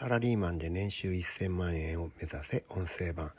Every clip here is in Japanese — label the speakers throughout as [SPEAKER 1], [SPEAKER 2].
[SPEAKER 1] サラリーマンで年収1000万円を目指せ音声版。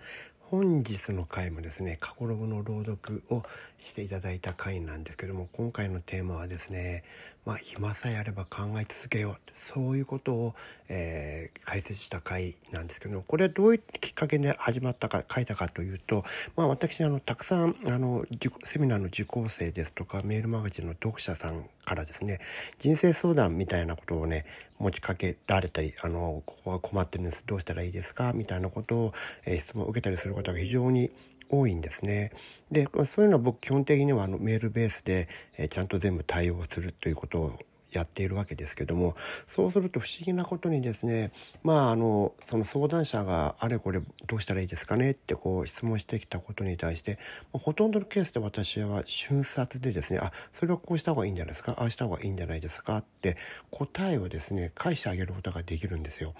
[SPEAKER 1] 本日の回もですね過去ログの朗読をしていただいた回なんですけども今回のテーマはですねまあ暇さえあれば考え続けよう。そういうことを、えー、解説した回なんですけどもこれはどういうきっかけで始まったか書いたかというと、まあ、私あのたくさんあのセミナーの受講生ですとかメールマガジンの読者さんからですね人生相談みたいなことをね持ちかけられたりあのここは困ってるんですどうしたらいいですか？みたいなことを、えー、質問を受けたりすることが非常に多いんですね。でそういうのは僕基本的にはあのメールベースで、えー、ちゃんと全部対応するということをやっているわけですけどもそうすると不思議なことにですねまああのその相談者があれこれどうしたらいいですかねってこう質問してきたことに対してほとんどのケースで私は瞬殺でですねあそれはこうした方がいいんじゃないですか？ああした方がいいんじゃないですか？って答えをですね返してあげることができるんですよ。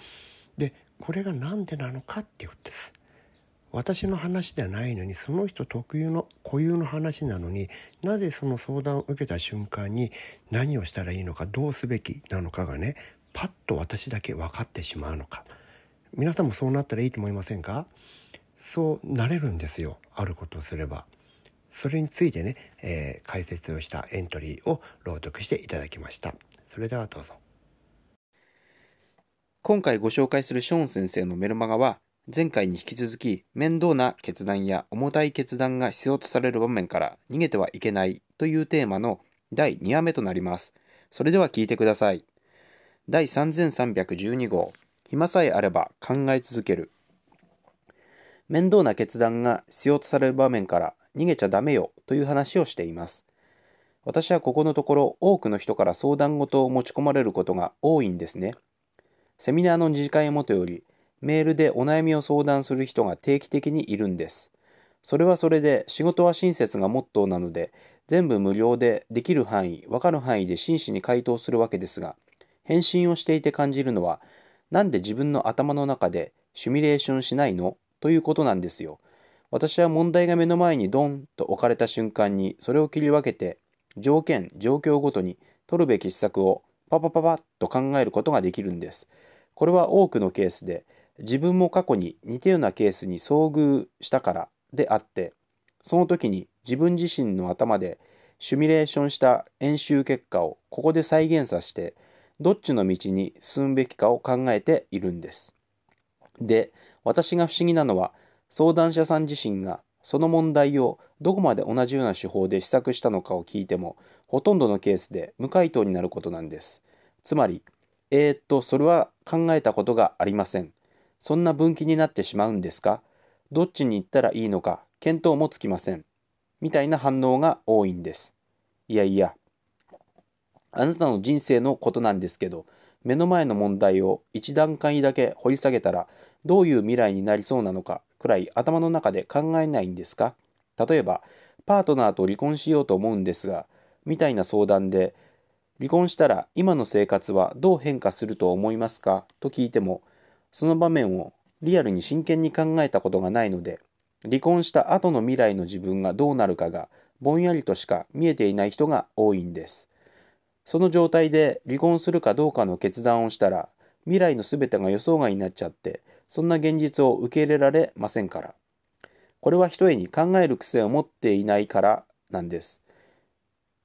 [SPEAKER 1] でこれが何でなのかっていうことです。私の話ではないのにその人特有の固有の話なのになぜその相談を受けた瞬間に何をしたらいいのかどうすべきなのかがねパッと私だけ分かってしまうのか。皆さんもそうなったらいいと思いませんか？そうなれるんですよあることをすれば。それについてね、えー、解説をしたエントリーを朗読していただきました。それではどうぞ。
[SPEAKER 2] 今回ご紹介するショーン先生のメルマガは前回に引き続き面倒な決断や重たい決断が必要とされる場面から逃げてはいけないというテーマの第2話目となります。それでは聞いてください。第3312号暇さえあれば考え続ける面倒な決断が必要とされる場面から逃げちゃダメよという話をしています。私はここのところ多くの人から相談事を持ち込まれることが多いんですね。セミナーの二次会もとよりメールでお悩みを相談する人が定期的にいるんです。それはそれで仕事は親切がモットーなので全部無料でできる範囲、わかる範囲で真摯に回答するわけですが、返信をしていて感じるのは、なんで自分の頭の中でシミュレーションしないの？ということなんですよ。私は問題が目の前にドンと置かれた瞬間にそれを切り分けて条件、状況ごとに取るべき施策をパパパパッと考えることができるんです。これは多くのケースで自分も過去に似たようなケースに遭遇したからであってその時に自分自身の頭でシミュレーションした演習結果をここで再現させてどっちの道に進むべきかを考えているんです。で私が不思議なのは相談者さん自身がその問題をどこまで同じような手法で施策したのかを聞いてもほとんどのケースで無回答になることなんです。つまり、えー、っと、それは考えたことがありません。そんな分岐になってしまうんですか？どっちに行ったらいいのか見当もつきません。みたいな反応が多いんです。いやいや、あなたの人生のことなんですけど、目の前の問題を一段階だけ掘り下げたら、どういう未来になりそうなのかくらい頭の中で考えないんですか？例えば、パートナーと離婚しようと思うんですが、みたいな相談で、離婚したら今の生活はどう変化すると思いますか？と聞いても、その場面をリアルに真剣に考えたことがないので、離婚した後の未来の自分がどうなるかがぼんやりとしか見えていない人が多いんです。その状態で離婚するかどうかの決断をしたら、未来の全てが予想外になっちゃって、そんな現実を受け入れられませんから。これは一重に考える癖を持っていないからなんです。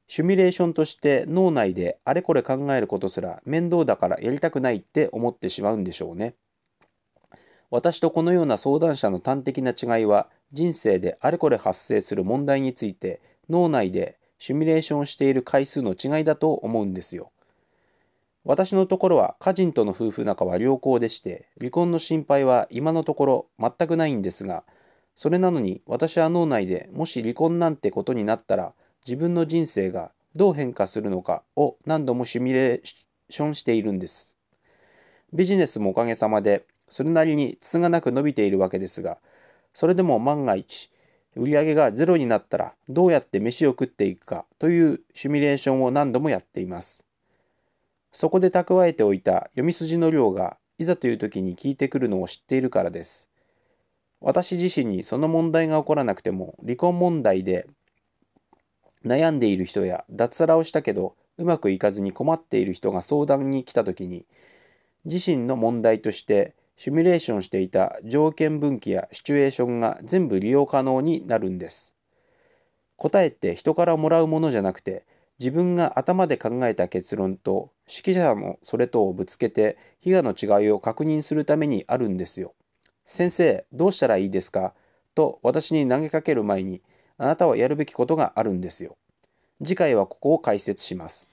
[SPEAKER 2] シミュレーションとして脳内であれこれ考えることすら面倒だからやりたくないって思ってしまうんでしょうね。私とこのような相談者の端的な違いは人生であれこれ発生する問題について脳内でシミュレーションしている回数の違いだと思うんですよ。私のところは家人との夫婦仲は良好でして離婚の心配は今のところ全くないんですがそれなのに私は脳内でもし離婚なんてことになったら自分の人生がどう変化するのかを何度もシミュレーションしているんです。ビジネスもおかげさまでそれなりにつつがなく伸びているわけですが、それでも万が一、売上がゼロになったらどうやって飯を食っていくかというシミュレーションを何度もやっています。そこで蓄えておいた読み筋の量がいざという時に効いてくるのを知っているからです。私自身にその問題が起こらなくても離婚問題で悩んでいる人や脱サラをしたけどうまくいかずに困っている人が相談に来た時に自身の問題としてシミュレーションしていた条件分岐やシチュエーションが全部利用可能になるんです。答えって人からもらうものじゃなくて自分が頭で考えた結論と指揮者のそれとをぶつけて被害の違いを確認するためにあるんですよ。先生、どうしたらいいですか？と私に投げかける前にあなたはやるべきことがあるんですよ。次回はここを解説します。